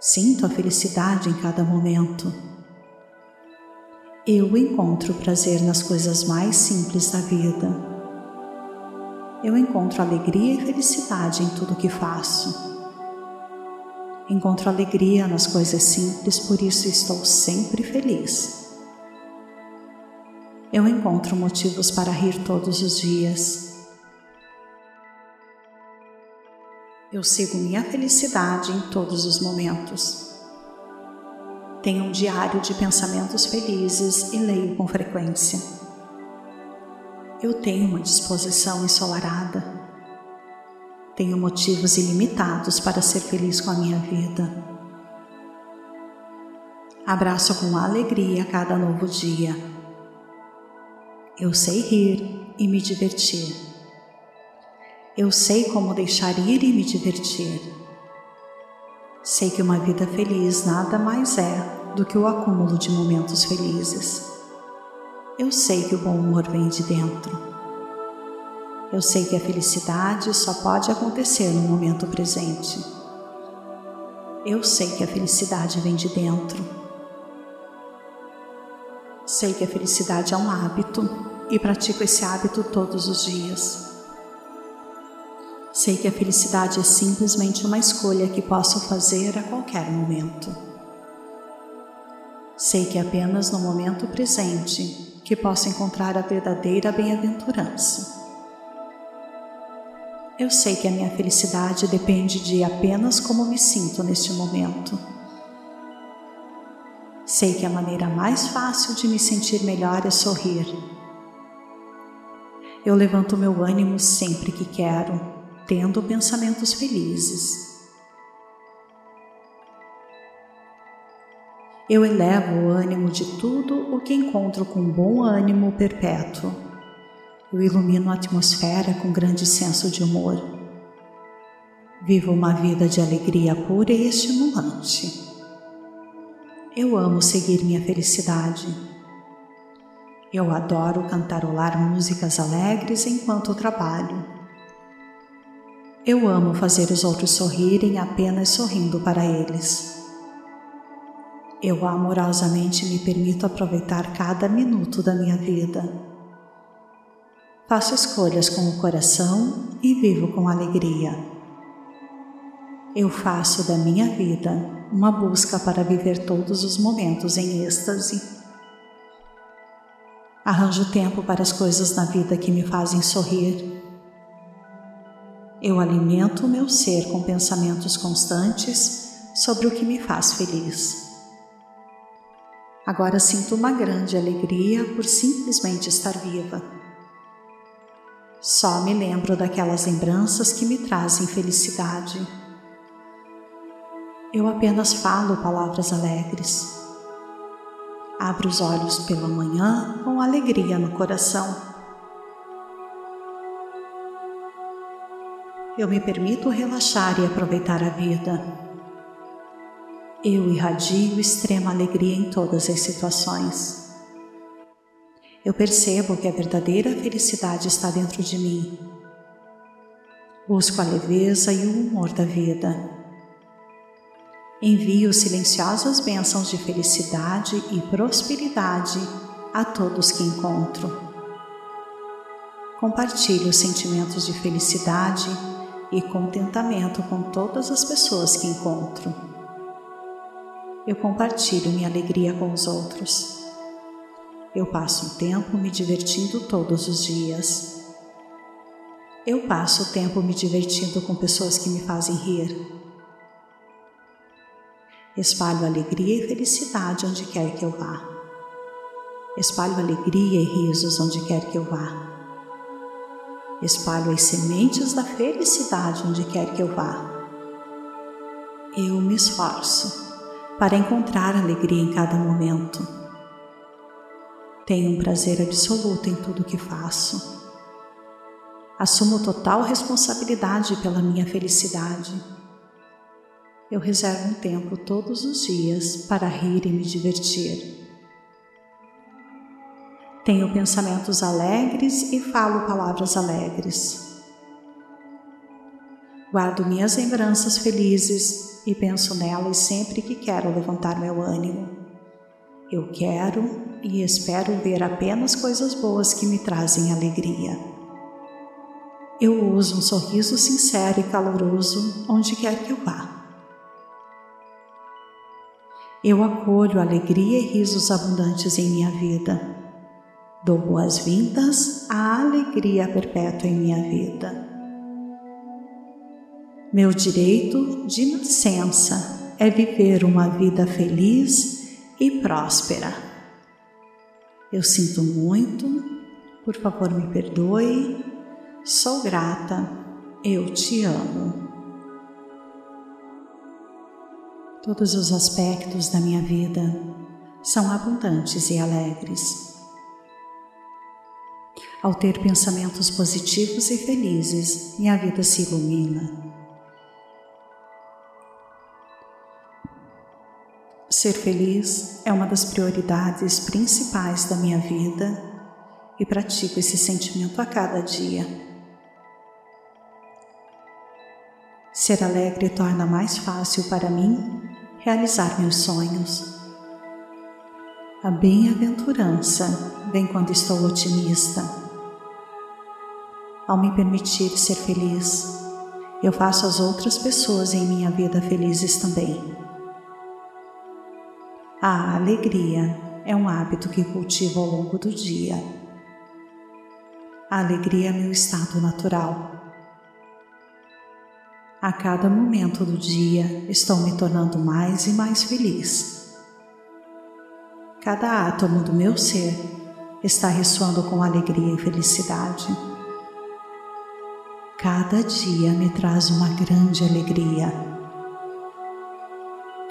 Sinto a felicidade em cada momento. Eu encontro prazer nas coisas mais simples da vida eu encontro alegria e felicidade em tudo que faço. Encontro alegria nas coisas simples, por isso estou sempre feliz. Eu encontro motivos para rir todos os dias. Eu sigo minha felicidade em todos os momentos. Tenho um diário de pensamentos felizes e leio com frequência. Eu tenho uma disposição ensolarada. Tenho motivos ilimitados para ser feliz com a minha vida. Abraço com alegria cada novo dia. Eu sei rir e me divertir. Eu sei como deixar ir e me divertir. Sei que uma vida feliz nada mais é do que o acúmulo de momentos felizes. Eu sei que o bom humor vem de dentro. Eu sei que a felicidade só pode acontecer no momento presente. Eu sei que a felicidade vem de dentro. Sei que a felicidade é um hábito e pratico esse hábito todos os dias. Sei que a felicidade é simplesmente uma escolha que posso fazer a qualquer momento. Sei que é apenas no momento presente que possa encontrar a verdadeira bem-aventurança. Eu sei que a minha felicidade depende de apenas como me sinto neste momento. Sei que a maneira mais fácil de me sentir melhor é sorrir. Eu levanto meu ânimo sempre que quero, tendo pensamentos felizes. Eu elevo o ânimo de tudo o que encontro com bom ânimo perpétuo. Eu ilumino a atmosfera com grande senso de humor. Vivo uma vida de alegria pura e estimulante. Eu amo seguir minha felicidade. Eu adoro cantarolar músicas alegres enquanto trabalho. Eu amo fazer os outros sorrirem apenas sorrindo para eles. Eu amorosamente me permito aproveitar cada minuto da minha vida. Faço escolhas com o coração e vivo com alegria. Eu faço da minha vida uma busca para viver todos os momentos em êxtase. Arranjo tempo para as coisas na vida que me fazem sorrir. Eu alimento o meu ser com pensamentos constantes sobre o que me faz feliz. Agora sinto uma grande alegria por simplesmente estar viva. Só me lembro daquelas lembranças que me trazem felicidade. Eu apenas falo palavras alegres. Abro os olhos pela manhã com alegria no coração. Eu me permito relaxar e aproveitar a vida. Eu irradio extrema alegria em todas as situações. Eu percebo que a verdadeira felicidade está dentro de mim. Busco a leveza e o humor da vida. Envio silenciosas bênçãos de felicidade e prosperidade a todos que encontro. Compartilho sentimentos de felicidade e contentamento com todas as pessoas que encontro. Eu compartilho minha alegria com os outros. Eu passo um tempo me divertindo todos os dias. Eu passo o tempo me divertindo com pessoas que me fazem rir. Espalho alegria e felicidade onde quer que eu vá. Espalho alegria e risos onde quer que eu vá. Espalho as sementes da felicidade onde quer que eu vá. Eu me esforço para encontrar alegria em cada momento. Tenho um prazer absoluto em tudo que faço. Assumo total responsabilidade pela minha felicidade eu reservo um tempo todos os dias para rir e me divertir. Tenho pensamentos alegres e falo palavras alegres. Guardo minhas lembranças felizes e penso nelas sempre que quero levantar meu ânimo. Eu quero e espero ver apenas coisas boas que me trazem alegria. Eu uso um sorriso sincero e caloroso onde quer que eu vá. Eu acolho alegria e risos abundantes em minha vida. Dou boas-vindas à alegria perpétua em minha vida. Meu direito de nascença é viver uma vida feliz e próspera. Eu sinto muito, por favor me perdoe, sou grata, eu te amo. Todos os aspectos da minha vida são abundantes e alegres. Ao ter pensamentos positivos e felizes, minha vida se ilumina. Ser feliz é uma das prioridades principais da minha vida e pratico esse sentimento a cada dia. Ser alegre torna mais fácil para mim realizar meus sonhos. A bem-aventurança vem quando estou otimista. Ao me permitir ser feliz, eu faço as outras pessoas em minha vida felizes também. A alegria é um hábito que cultivo ao longo do dia. A alegria é meu estado natural a cada momento do dia estou me tornando mais e mais feliz. cada átomo do meu ser está ressoando com alegria e felicidade. Cada dia me traz uma grande alegria.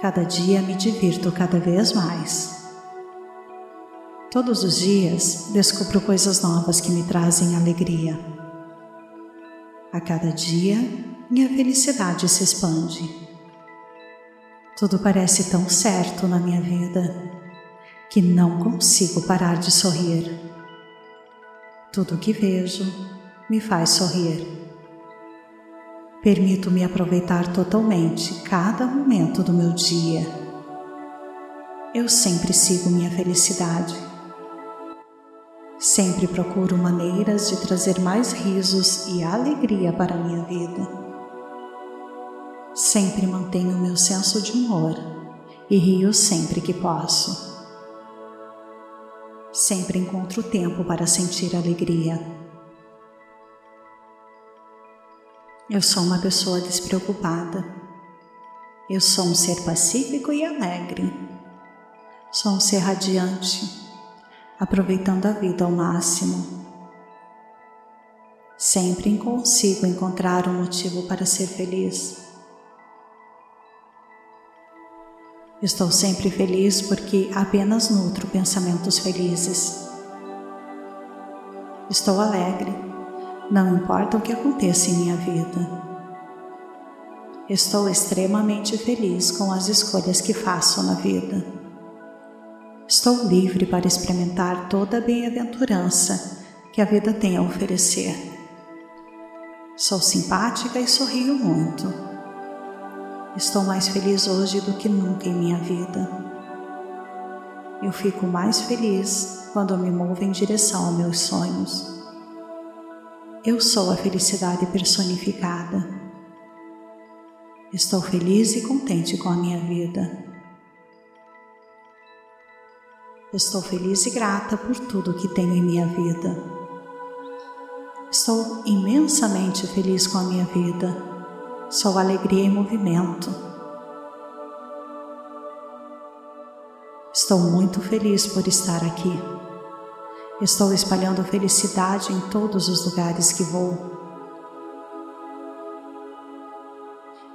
Cada dia me divirto cada vez mais. Todos os dias descubro coisas novas que me trazem alegria. A cada dia, minha felicidade se expande. Tudo parece tão certo na minha vida que não consigo parar de sorrir. Tudo que vejo me faz sorrir. Permito-me aproveitar totalmente cada momento do meu dia. Eu sempre sigo minha felicidade. Sempre procuro maneiras de trazer mais risos e alegria para a minha vida. Sempre mantenho meu senso de humor e rio sempre que posso. Sempre encontro tempo para sentir alegria. Eu sou uma pessoa despreocupada. Eu sou um ser pacífico e alegre. Sou um ser radiante, aproveitando a vida ao máximo. Sempre consigo encontrar um motivo para ser feliz. Estou sempre feliz porque apenas nutro pensamentos felizes. Estou alegre não importa o que aconteça em minha vida. Estou extremamente feliz com as escolhas que faço na vida. Estou livre para experimentar toda a bem-aventurança que a vida tem a oferecer. Sou simpática e sorrio muito. Estou mais feliz hoje do que nunca em minha vida. Eu fico mais feliz quando me movo em direção aos meus sonhos. Eu sou a felicidade personificada. Estou feliz e contente com a minha vida. Estou feliz e grata por tudo que tenho em minha vida. Estou imensamente feliz com a minha vida. Sou alegria em movimento. Estou muito feliz por estar aqui. Estou espalhando felicidade em todos os lugares que vou.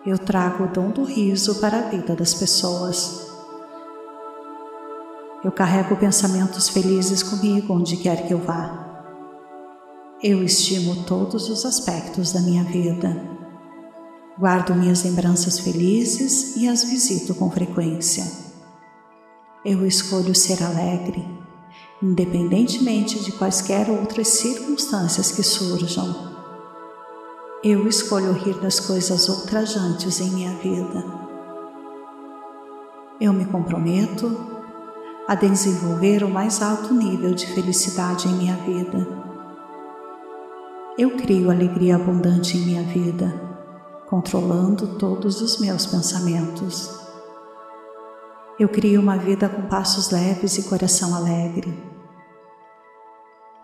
Eu trago o dom do riso para a vida das pessoas. Eu carrego pensamentos felizes comigo onde quer que eu vá. Eu estimo todos os aspectos da minha vida. Guardo minhas lembranças felizes e as visito com frequência. Eu escolho ser alegre independentemente de quaisquer outras circunstâncias que surjam. Eu escolho rir das coisas ultrajantes em minha vida. Eu me comprometo a desenvolver o mais alto nível de felicidade em minha vida. Eu crio alegria abundante em minha vida, controlando todos os meus pensamentos. Eu crio uma vida com passos leves e coração alegre.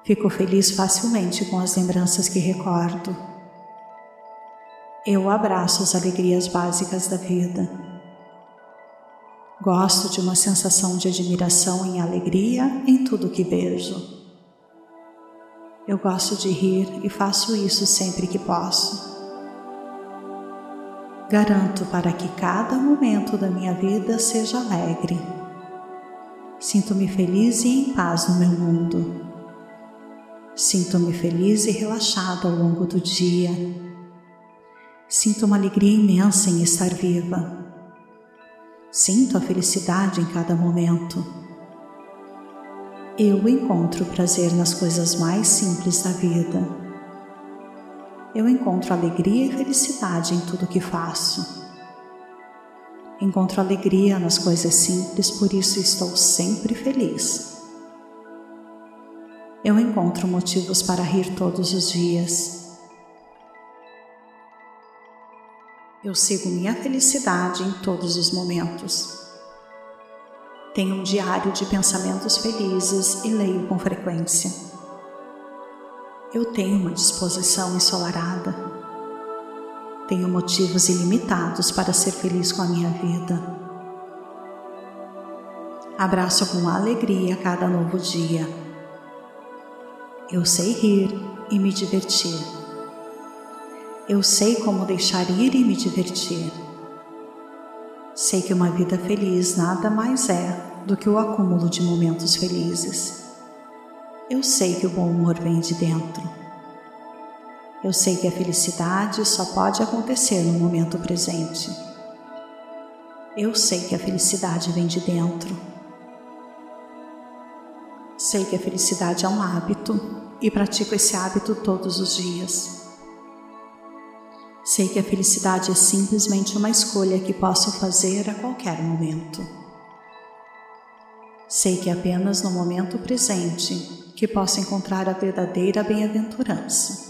Fico feliz facilmente com as lembranças que recordo. Eu abraço as alegrias básicas da vida. Gosto de uma sensação de admiração e alegria em tudo que vejo. Eu gosto de rir e faço isso sempre que posso. Garanto para que cada momento da minha vida seja alegre. Sinto-me feliz e em paz no meu mundo. Sinto-me feliz e relaxado ao longo do dia. Sinto uma alegria imensa em estar viva. Sinto a felicidade em cada momento. Eu encontro prazer nas coisas mais simples da vida. Eu encontro alegria e felicidade em tudo que faço. Encontro alegria nas coisas simples, por isso estou sempre feliz eu encontro motivos para rir todos os dias. Eu sigo minha felicidade em todos os momentos. Tenho um diário de pensamentos felizes e leio com frequência. Eu tenho uma disposição ensolarada. Tenho motivos ilimitados para ser feliz com a minha vida. Abraço com alegria cada novo dia. Eu sei rir e me divertir. Eu sei como deixar ir e me divertir. Sei que uma vida feliz nada mais é do que o acúmulo de momentos felizes. Eu sei que o bom humor vem de dentro. Eu sei que a felicidade só pode acontecer no momento presente. Eu sei que a felicidade vem de dentro Sei que a felicidade é um hábito e pratico esse hábito todos os dias. Sei que a felicidade é simplesmente uma escolha que posso fazer a qualquer momento. Sei que apenas no momento presente que posso encontrar a verdadeira bem-aventurança.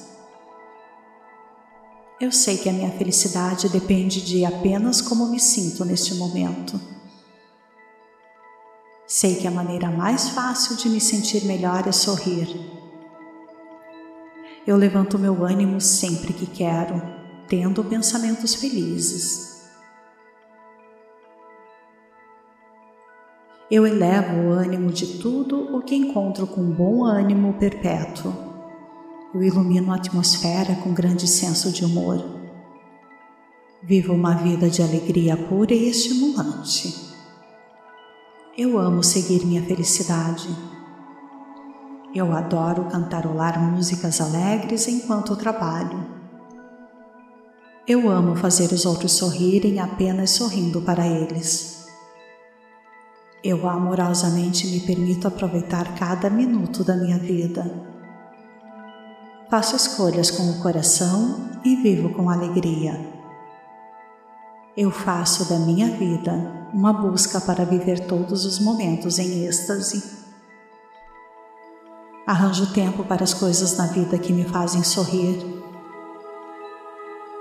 Eu sei que a minha felicidade depende de apenas como me sinto neste momento Sei que a maneira mais fácil de me sentir melhor é sorrir. Eu levanto meu ânimo sempre que quero, tendo pensamentos felizes. Eu elevo o ânimo de tudo o que encontro com bom ânimo perpétuo. Eu ilumino a atmosfera com grande senso de humor. Vivo uma vida de alegria pura e estimulante. Eu amo seguir minha felicidade. Eu adoro cantarolar músicas alegres enquanto trabalho. Eu amo fazer os outros sorrirem apenas sorrindo para eles. Eu amorosamente me permito aproveitar cada minuto da minha vida. Faço escolhas com o coração e vivo com alegria eu faço da minha vida uma busca para viver todos os momentos em êxtase. Arranjo tempo para as coisas na vida que me fazem sorrir.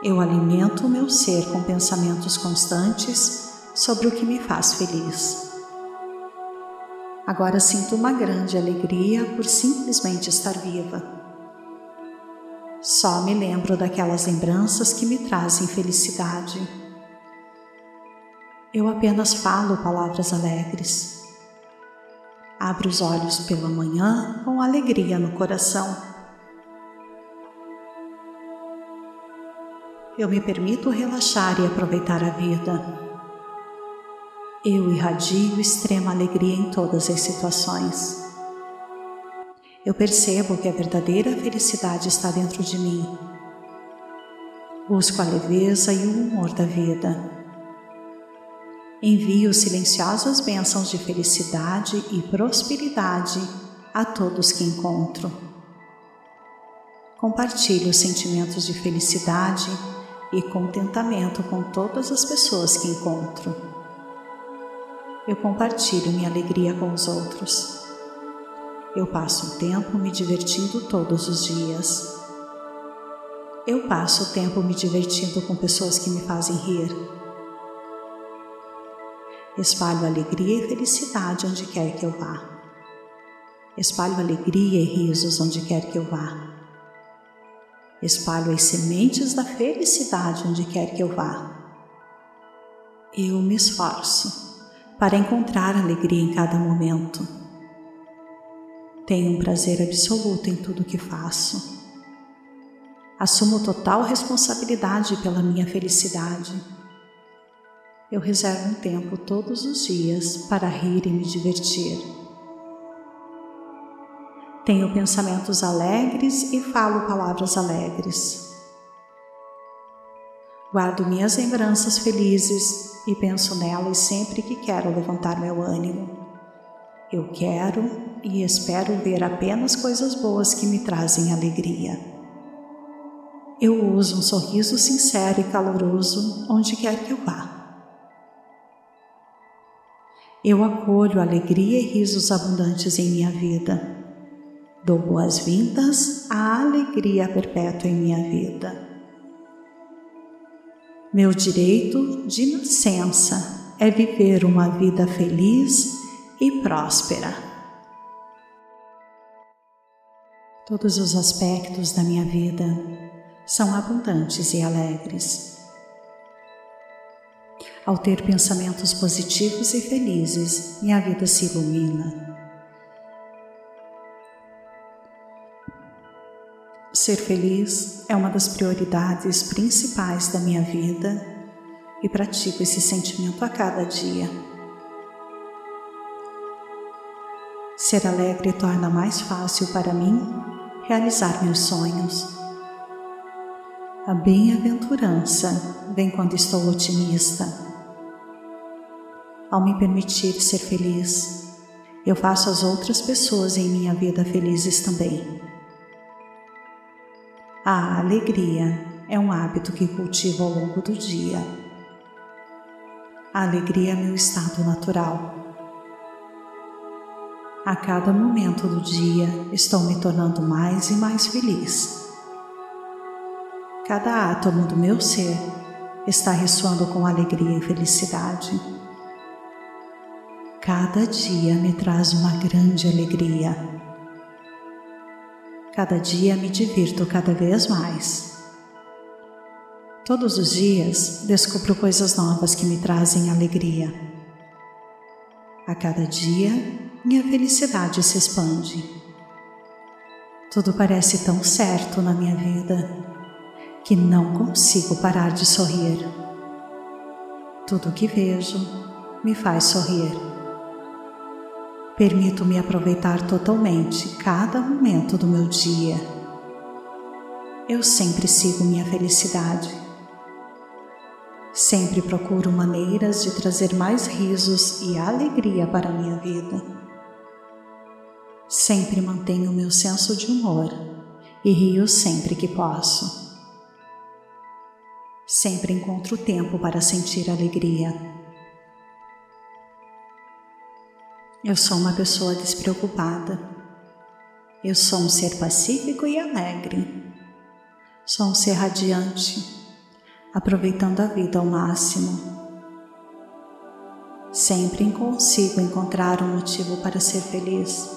Eu alimento o meu ser com pensamentos constantes sobre o que me faz feliz. Agora sinto uma grande alegria por simplesmente estar viva. Só me lembro daquelas lembranças que me trazem felicidade. Eu apenas falo palavras alegres. Abro os olhos pela manhã com alegria no coração. Eu me permito relaxar e aproveitar a vida. Eu irradio extrema alegria em todas as situações. Eu percebo que a verdadeira felicidade está dentro de mim. Busco a leveza e o humor da vida. Envio silenciosas bênçãos de felicidade e prosperidade a todos que encontro. Compartilho sentimentos de felicidade e contentamento com todas as pessoas que encontro. Eu compartilho minha alegria com os outros. Eu passo o tempo me divertindo todos os dias. Eu passo o tempo me divertindo com pessoas que me fazem rir Espalho alegria e felicidade onde quer que eu vá. Espalho alegria e risos onde quer que eu vá. Espalho as sementes da felicidade onde quer que eu vá. Eu me esforço para encontrar alegria em cada momento. Tenho um prazer absoluto em tudo que faço. Assumo total responsabilidade pela minha felicidade eu reservo um tempo todos os dias para rir e me divertir. Tenho pensamentos alegres e falo palavras alegres. Guardo minhas lembranças felizes e penso nelas sempre que quero levantar meu ânimo. Eu quero e espero ver apenas coisas boas que me trazem alegria. Eu uso um sorriso sincero e caloroso onde quer que eu vá. Eu acolho alegria e risos abundantes em minha vida. Dou boas-vindas à alegria perpétua em minha vida. Meu direito de nascença é viver uma vida feliz e próspera. Todos os aspectos da minha vida são abundantes e alegres. Ao ter pensamentos positivos e felizes, minha vida se ilumina. Ser feliz é uma das prioridades principais da minha vida e pratico esse sentimento a cada dia. Ser alegre torna mais fácil para mim realizar meus sonhos. A bem-aventurança vem quando estou otimista ao me permitir ser feliz, eu faço as outras pessoas em minha vida felizes também. A alegria é um hábito que cultivo ao longo do dia. A alegria é meu estado natural. A cada momento do dia estou me tornando mais e mais feliz. Cada átomo do meu ser está ressoando com alegria e felicidade. Cada dia me traz uma grande alegria. Cada dia me divirto cada vez mais. Todos os dias descubro coisas novas que me trazem alegria. A cada dia, minha felicidade se expande. Tudo parece tão certo na minha vida que não consigo parar de sorrir. Tudo que vejo me faz sorrir. Permito-me aproveitar totalmente cada momento do meu dia. Eu sempre sigo minha felicidade. Sempre procuro maneiras de trazer mais risos e alegria para a minha vida. Sempre mantenho meu senso de humor e rio sempre que posso. Sempre encontro tempo para sentir alegria. Eu sou uma pessoa despreocupada. Eu sou um ser pacífico e alegre. Sou um ser radiante, aproveitando a vida ao máximo. Sempre consigo encontrar um motivo para ser feliz.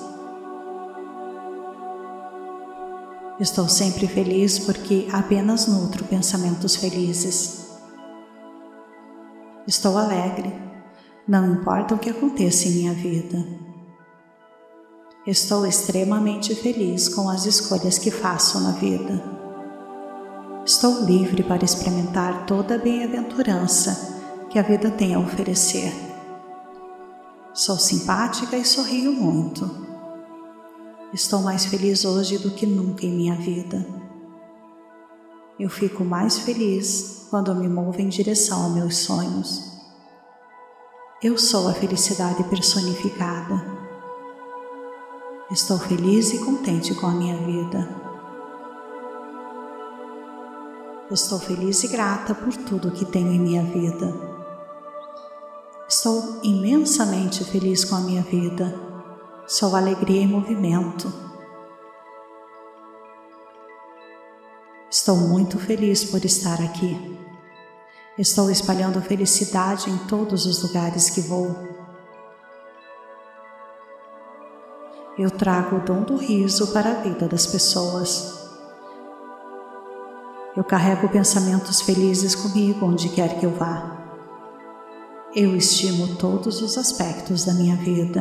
Estou sempre feliz porque apenas nutro pensamentos felizes. Estou alegre não importa o que aconteça em minha vida. Estou extremamente feliz com as escolhas que faço na vida. Estou livre para experimentar toda a bem-aventurança que a vida tem a oferecer. Sou simpática e sorrio muito. Estou mais feliz hoje do que nunca em minha vida. Eu fico mais feliz quando me movo em direção aos meus sonhos. Eu sou a felicidade personificada. Estou feliz e contente com a minha vida. Estou feliz e grata por tudo que tenho em minha vida. Estou imensamente feliz com a minha vida. Sou alegria em movimento. Estou muito feliz por estar aqui. Estou espalhando felicidade em todos os lugares que vou. Eu trago o dom do riso para a vida das pessoas. Eu carrego pensamentos felizes comigo onde quer que eu vá. Eu estimo todos os aspectos da minha vida.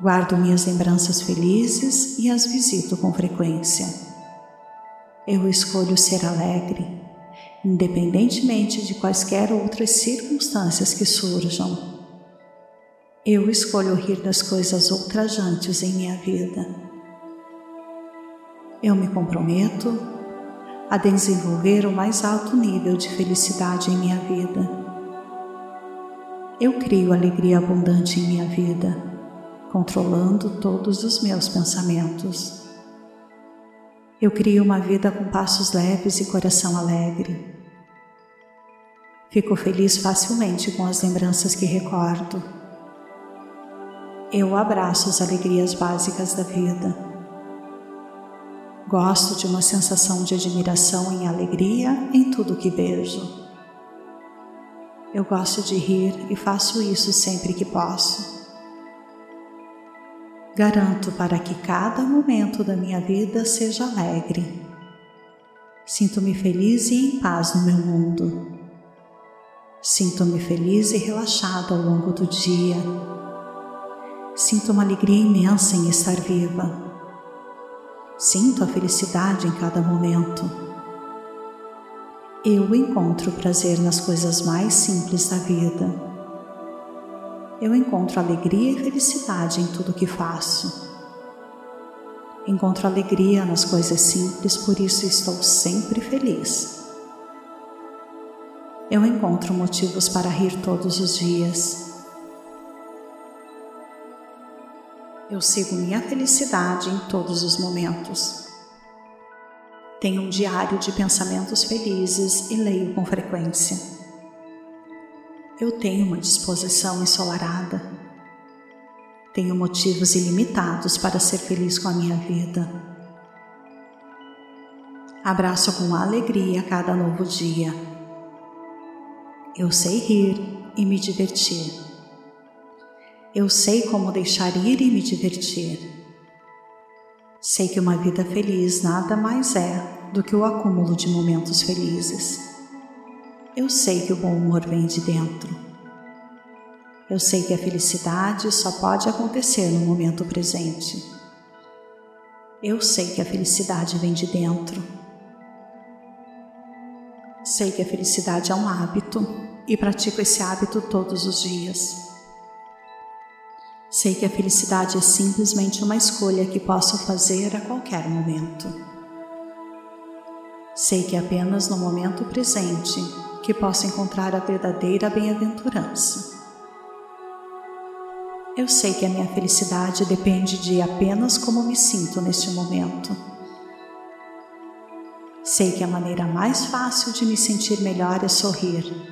Guardo minhas lembranças felizes e as visito com frequência. Eu escolho ser alegre independentemente de quaisquer outras circunstâncias que surjam. Eu escolho rir das coisas ultrajantes em minha vida. Eu me comprometo a desenvolver o mais alto nível de felicidade em minha vida. Eu crio alegria abundante em minha vida, controlando todos os meus pensamentos. Eu crio uma vida com passos leves e coração alegre. Fico feliz facilmente com as lembranças que recordo. Eu abraço as alegrias básicas da vida. Gosto de uma sensação de admiração e alegria em tudo que vejo. Eu gosto de rir e faço isso sempre que posso. Garanto para que cada momento da minha vida seja alegre. Sinto-me feliz e em paz no meu mundo. Sinto-me feliz e relaxada ao longo do dia. Sinto uma alegria imensa em estar viva. Sinto a felicidade em cada momento. Eu encontro prazer nas coisas mais simples da vida. Eu encontro alegria e felicidade em tudo que faço. Encontro alegria nas coisas simples, por isso estou sempre feliz eu encontro motivos para rir todos os dias. Eu sigo minha felicidade em todos os momentos. Tenho um diário de pensamentos felizes e leio com frequência. Eu tenho uma disposição ensolarada. Tenho motivos ilimitados para ser feliz com a minha vida. Abraço com alegria cada novo dia eu sei rir e me divertir. Eu sei como deixar ir e me divertir. Sei que uma vida feliz nada mais é do que o acúmulo de momentos felizes. Eu sei que o bom humor vem de dentro. Eu sei que a felicidade só pode acontecer no momento presente. Eu sei que a felicidade vem de dentro Sei que a felicidade é um hábito e pratico esse hábito todos os dias. Sei que a felicidade é simplesmente uma escolha que posso fazer a qualquer momento. Sei que é apenas no momento presente que posso encontrar a verdadeira bem-aventurança. Eu sei que a minha felicidade depende de apenas como me sinto neste momento Sei que a maneira mais fácil de me sentir melhor é sorrir.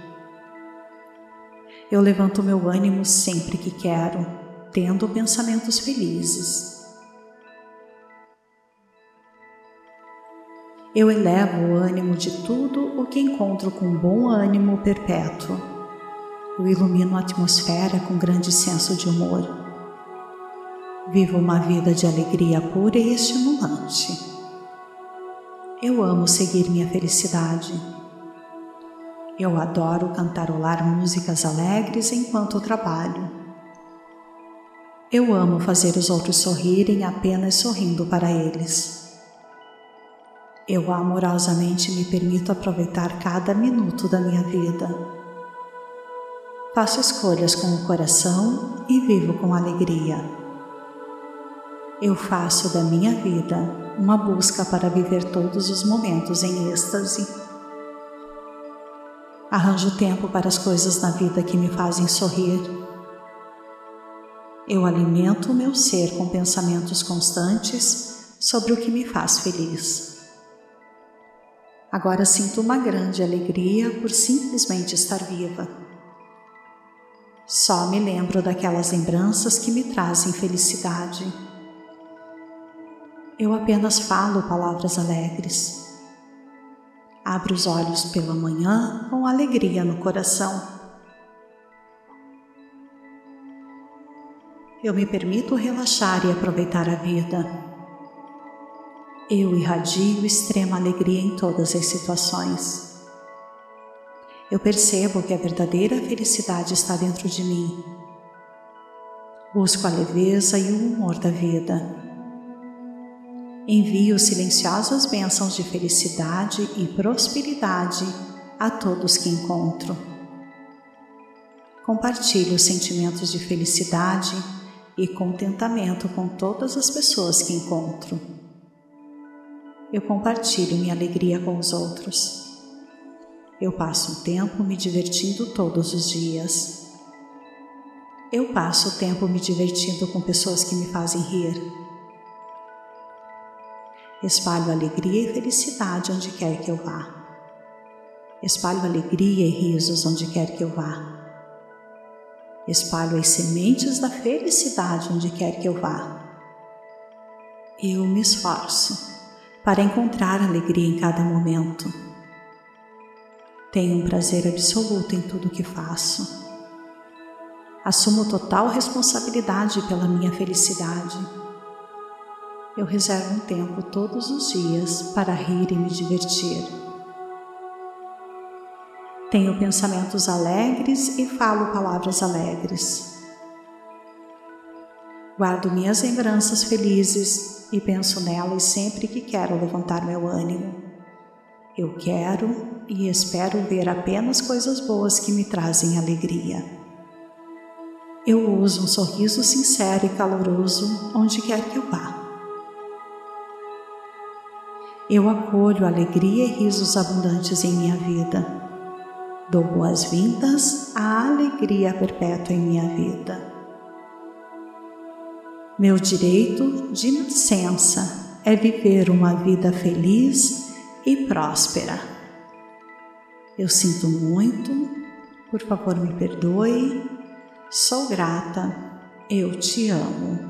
Eu levanto meu ânimo sempre que quero, tendo pensamentos felizes. Eu elevo o ânimo de tudo o que encontro com bom ânimo perpétuo. Eu ilumino a atmosfera com grande senso de humor. Vivo uma vida de alegria pura e estimulante. Eu amo seguir minha felicidade. Eu adoro cantarolar músicas alegres enquanto trabalho. Eu amo fazer os outros sorrirem apenas sorrindo para eles. Eu amorosamente me permito aproveitar cada minuto da minha vida. Faço escolhas com o coração e vivo com alegria. Eu faço da minha vida uma busca para viver todos os momentos em êxtase. Arranjo tempo para as coisas na vida que me fazem sorrir. Eu alimento o meu ser com pensamentos constantes sobre o que me faz feliz. Agora sinto uma grande alegria por simplesmente estar viva. Só me lembro daquelas lembranças que me trazem felicidade eu apenas falo palavras alegres. Abro os olhos pela manhã com alegria no coração. Eu me permito relaxar e aproveitar a vida. Eu irradio extrema alegria em todas as situações. Eu percebo que a verdadeira felicidade está dentro de mim. Busco a leveza e o humor da vida envio silenciosas bênçãos de felicidade e prosperidade a todos que encontro. Compartilho sentimentos de felicidade e contentamento com todas as pessoas que encontro. Eu compartilho minha alegria com os outros. Eu passo um tempo me divertindo todos os dias. Eu passo o tempo me divertindo com pessoas que me fazem rir Espalho alegria e felicidade onde quer que eu vá. Espalho alegria e risos onde quer que eu vá. Espalho as sementes da felicidade onde quer que eu vá. Eu me esforço para encontrar alegria em cada momento. Tenho um prazer absoluto em tudo que faço. Assumo total responsabilidade pela minha felicidade eu reservo um tempo todos os dias para rir e me divertir. Tenho pensamentos alegres e falo palavras alegres. Guardo minhas lembranças felizes e penso nelas sempre que quero levantar meu ânimo. Eu quero e espero ver apenas coisas boas que me trazem alegria. Eu uso um sorriso sincero e caloroso onde quer que eu vá. Eu acolho alegria e risos abundantes em minha vida Dou boas-vindas à alegria perpétua em minha vida. Meu direito de nascença é viver uma vida feliz e próspera. Eu sinto muito, por favor me perdoe, sou grata, eu te amo.